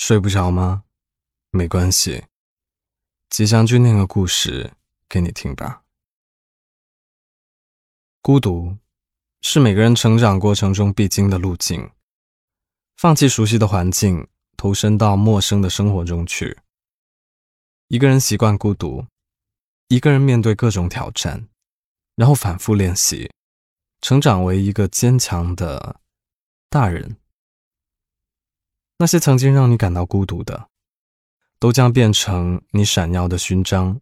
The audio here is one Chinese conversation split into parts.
睡不着吗？没关系，吉祥君念个故事给你听吧。孤独是每个人成长过程中必经的路径，放弃熟悉的环境，投身到陌生的生活中去。一个人习惯孤独，一个人面对各种挑战，然后反复练习，成长为一个坚强的大人。那些曾经让你感到孤独的，都将变成你闪耀的勋章。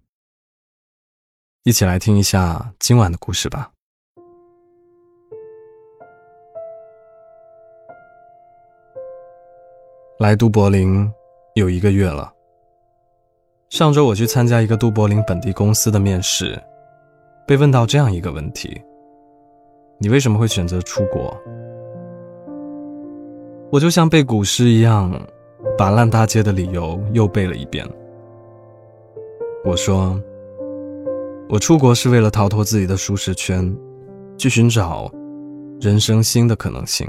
一起来听一下今晚的故事吧。来都柏林有一个月了。上周我去参加一个都柏林本地公司的面试，被问到这样一个问题：你为什么会选择出国？我就像背古诗一样，把烂大街的理由又背了一遍。我说，我出国是为了逃脱自己的舒适圈，去寻找人生新的可能性。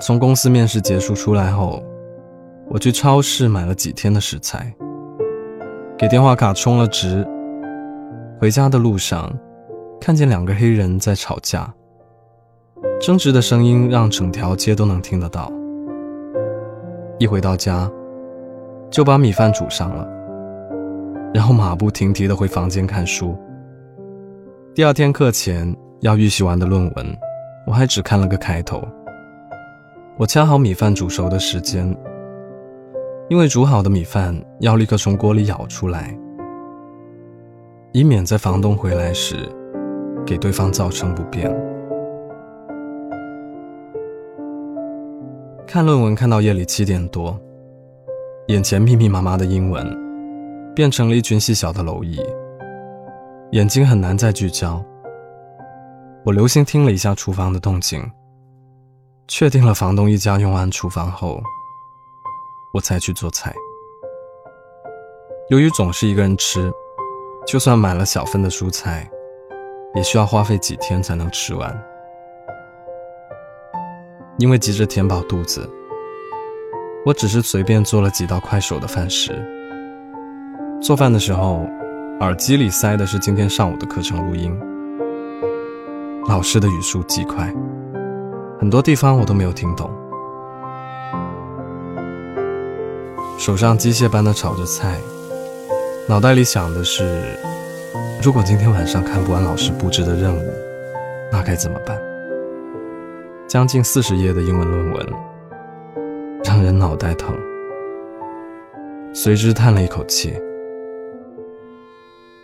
从公司面试结束出来后，我去超市买了几天的食材，给电话卡充了值。回家的路上，看见两个黑人在吵架。争执的声音让整条街都能听得到。一回到家，就把米饭煮上了，然后马不停蹄地回房间看书。第二天课前要预习完的论文，我还只看了个开头。我掐好米饭煮熟的时间，因为煮好的米饭要立刻从锅里舀出来，以免在房东回来时给对方造成不便。看论文看到夜里七点多，眼前密密麻麻的英文变成了一群细小的蝼蚁，眼睛很难再聚焦。我留心听了一下厨房的动静，确定了房东一家用完厨房后，我才去做菜。由于总是一个人吃，就算买了小份的蔬菜，也需要花费几天才能吃完。因为急着填饱肚子，我只是随便做了几道快手的饭食。做饭的时候，耳机里塞的是今天上午的课程录音。老师的语速极快，很多地方我都没有听懂。手上机械般的炒着菜，脑袋里想的是：如果今天晚上看不完老师布置的任务，那该怎么办？将近四十页的英文论文，让人脑袋疼。随之叹了一口气，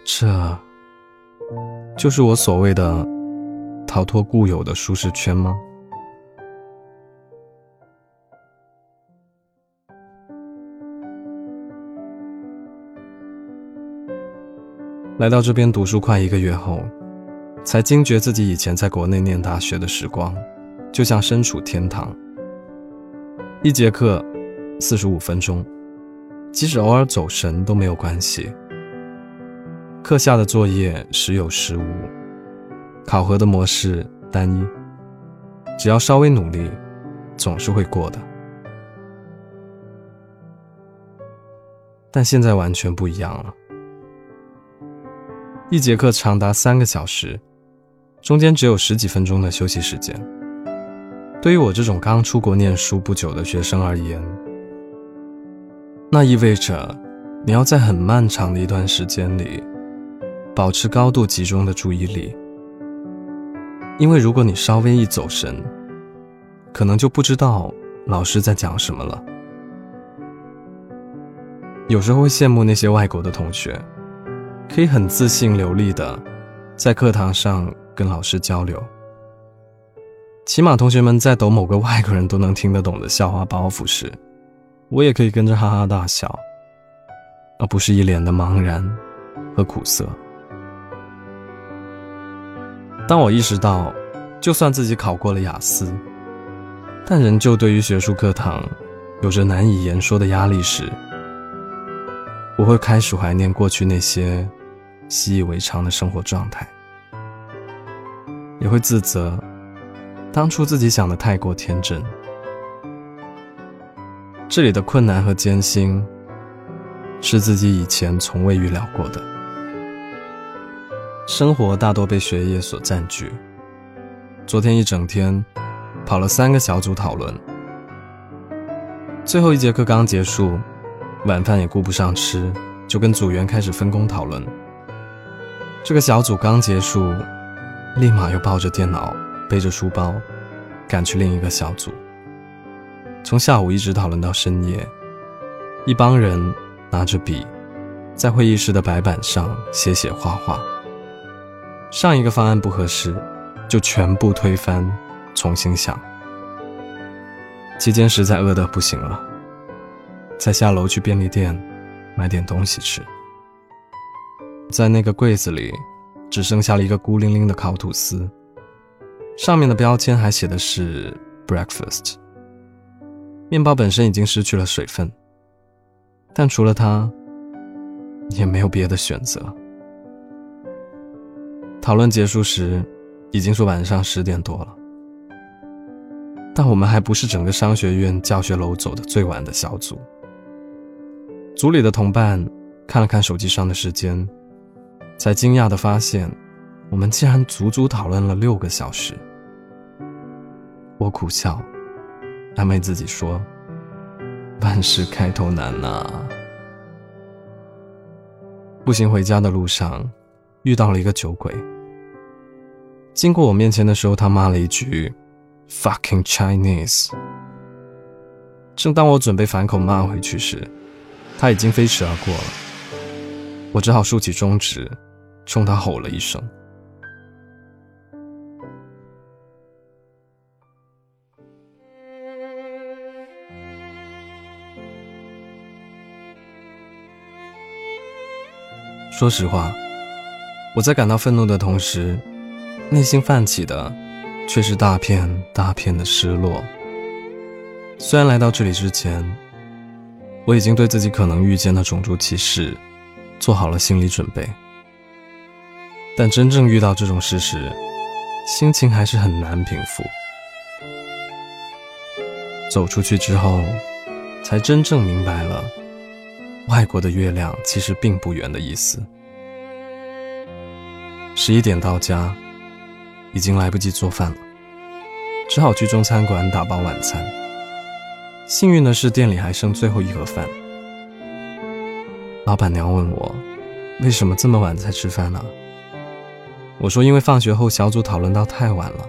这就是我所谓的逃脱固有的舒适圈吗？来到这边读书快一个月后，才惊觉自己以前在国内念大学的时光。就像身处天堂。一节课四十五分钟，即使偶尔走神都没有关系。课下的作业时有时无，考核的模式单一，只要稍微努力，总是会过的。但现在完全不一样了，一节课长达三个小时，中间只有十几分钟的休息时间。对于我这种刚出国念书不久的学生而言，那意味着你要在很漫长的一段时间里保持高度集中的注意力，因为如果你稍微一走神，可能就不知道老师在讲什么了。有时候会羡慕那些外国的同学，可以很自信流利的在课堂上跟老师交流。起码同学们在抖某个外国人都能听得懂的笑话包袱时，我也可以跟着哈哈大笑，而不是一脸的茫然和苦涩。当我意识到，就算自己考过了雅思，但仍旧对于学术课堂有着难以言说的压力时，我会开始怀念过去那些习以为常的生活状态，也会自责。当初自己想的太过天真，这里的困难和艰辛，是自己以前从未预料过的。生活大多被学业所占据。昨天一整天，跑了三个小组讨论，最后一节课刚结束，晚饭也顾不上吃，就跟组员开始分工讨论。这个小组刚结束，立马又抱着电脑，背着书包，赶去另一个小组。从下午一直讨论到深夜，一帮人拿着笔，在会议室的白板上写写画画。上一个方案不合适，就全部推翻，重新想。期间实在饿得不行了，再下楼去便利店买点东西吃。在那个柜子里，只剩下了一个孤零零的烤吐司，上面的标签还写的是 breakfast。面包本身已经失去了水分，但除了它，也没有别的选择。讨论结束时，已经是晚上十点多了，但我们还不是整个商学院教学楼走的最晚的小组。组里的同伴看了看手机上的时间，才惊讶地发现，我们竟然足足讨论了六个小时。我苦笑。安慰自己说：“万事开头难呐。”步行回家的路上，遇到了一个酒鬼。经过我面前的时候，他骂了一句 “fucking Chinese”。正当我准备反口骂回去时，他已经飞驰而过了。我只好竖起中指，冲他吼了一声。说实话，我在感到愤怒的同时，内心泛起的却是大片大片的失落。虽然来到这里之前，我已经对自己可能遇见的种族歧视做好了心理准备，但真正遇到这种事时，心情还是很难平复。走出去之后，才真正明白了。外国的月亮其实并不圆的意思。十一点到家，已经来不及做饭了，只好去中餐馆打包晚餐。幸运的是，店里还剩最后一盒饭。老板娘问我，为什么这么晚才吃饭呢？我说，因为放学后小组讨论到太晚了。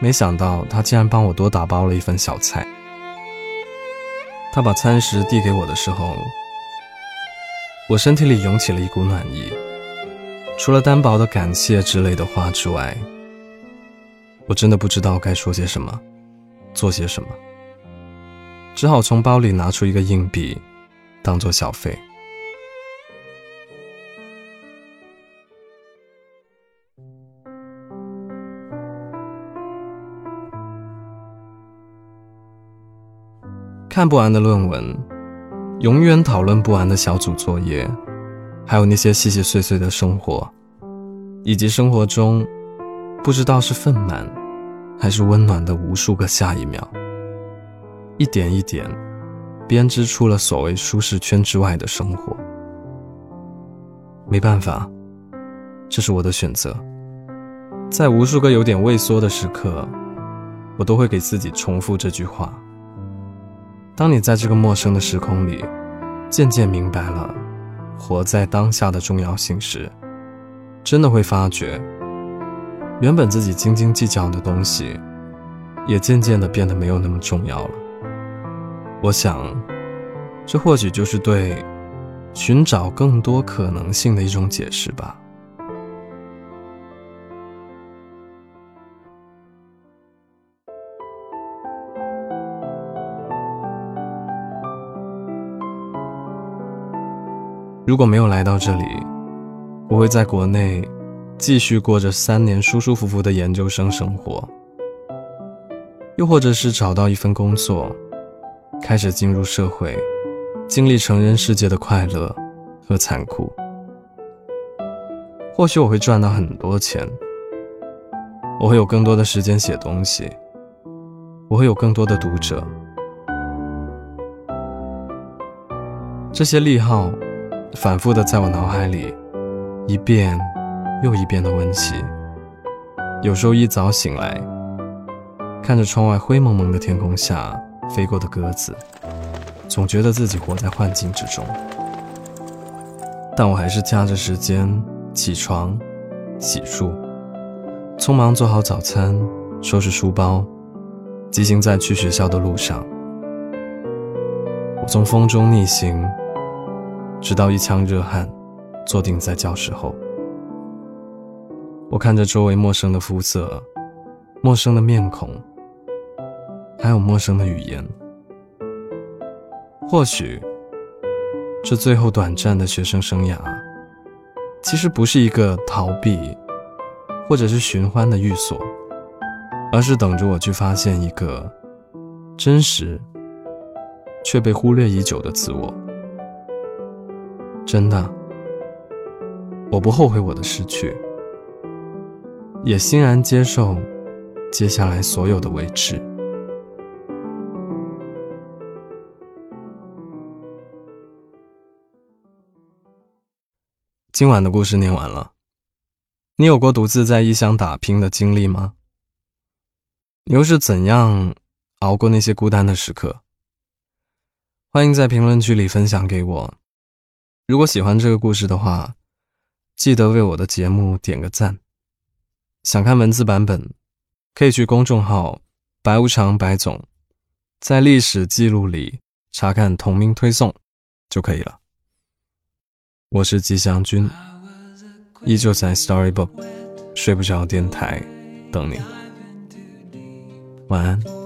没想到他竟然帮我多打包了一份小菜。他把餐食递给我的时候，我身体里涌起了一股暖意。除了单薄的感谢之类的话之外，我真的不知道该说些什么，做些什么，只好从包里拿出一个硬币，当做小费。看不完的论文，永远讨论不完的小组作业，还有那些细细碎碎的生活，以及生活中不知道是愤满还是温暖的无数个下一秒，一点一点编织出了所谓舒适圈之外的生活。没办法，这是我的选择。在无数个有点畏缩的时刻，我都会给自己重复这句话。当你在这个陌生的时空里，渐渐明白了活在当下的重要性时，真的会发觉，原本自己斤斤计较的东西，也渐渐的变得没有那么重要了。我想，这或许就是对寻找更多可能性的一种解释吧。如果没有来到这里，我会在国内继续过着三年舒舒服服的研究生生活，又或者是找到一份工作，开始进入社会，经历成人世界的快乐和残酷。或许我会赚到很多钱，我会有更多的时间写东西，我会有更多的读者，这些利好反复的在我脑海里一遍又一遍的温习。有时候一早醒来，看着窗外灰蒙蒙的天空下飞过的鸽子，总觉得自己活在幻境之中。但我还是掐着时间起床、洗漱，匆忙做好早餐，收拾书包，疾行在去学校的路上。我从风中逆行，直到一腔热汗，坐定在教室后。我看着周围陌生的肤色、陌生的面孔，还有陌生的语言。或许，这最后短暂的学生生涯，其实不是一个逃避，或者是寻欢的寓所，而是等着我去发现一个真实却被忽略已久的自我。真的，我不后悔我的失去。也欣然接受接下来所有的未知。今晚的故事念完了，你有过独自在异乡打拼的经历吗？你又是怎样熬过那些孤单的时刻？欢迎在评论区里分享给我。如果喜欢这个故事的话，记得为我的节目点个赞。想看文字版本，可以去公众号“白无常白总”，在历史记录里查看同名推送就可以了。我是吉祥君，依旧在 Storybook 睡不着电台等你。晚安。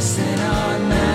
blessing on man.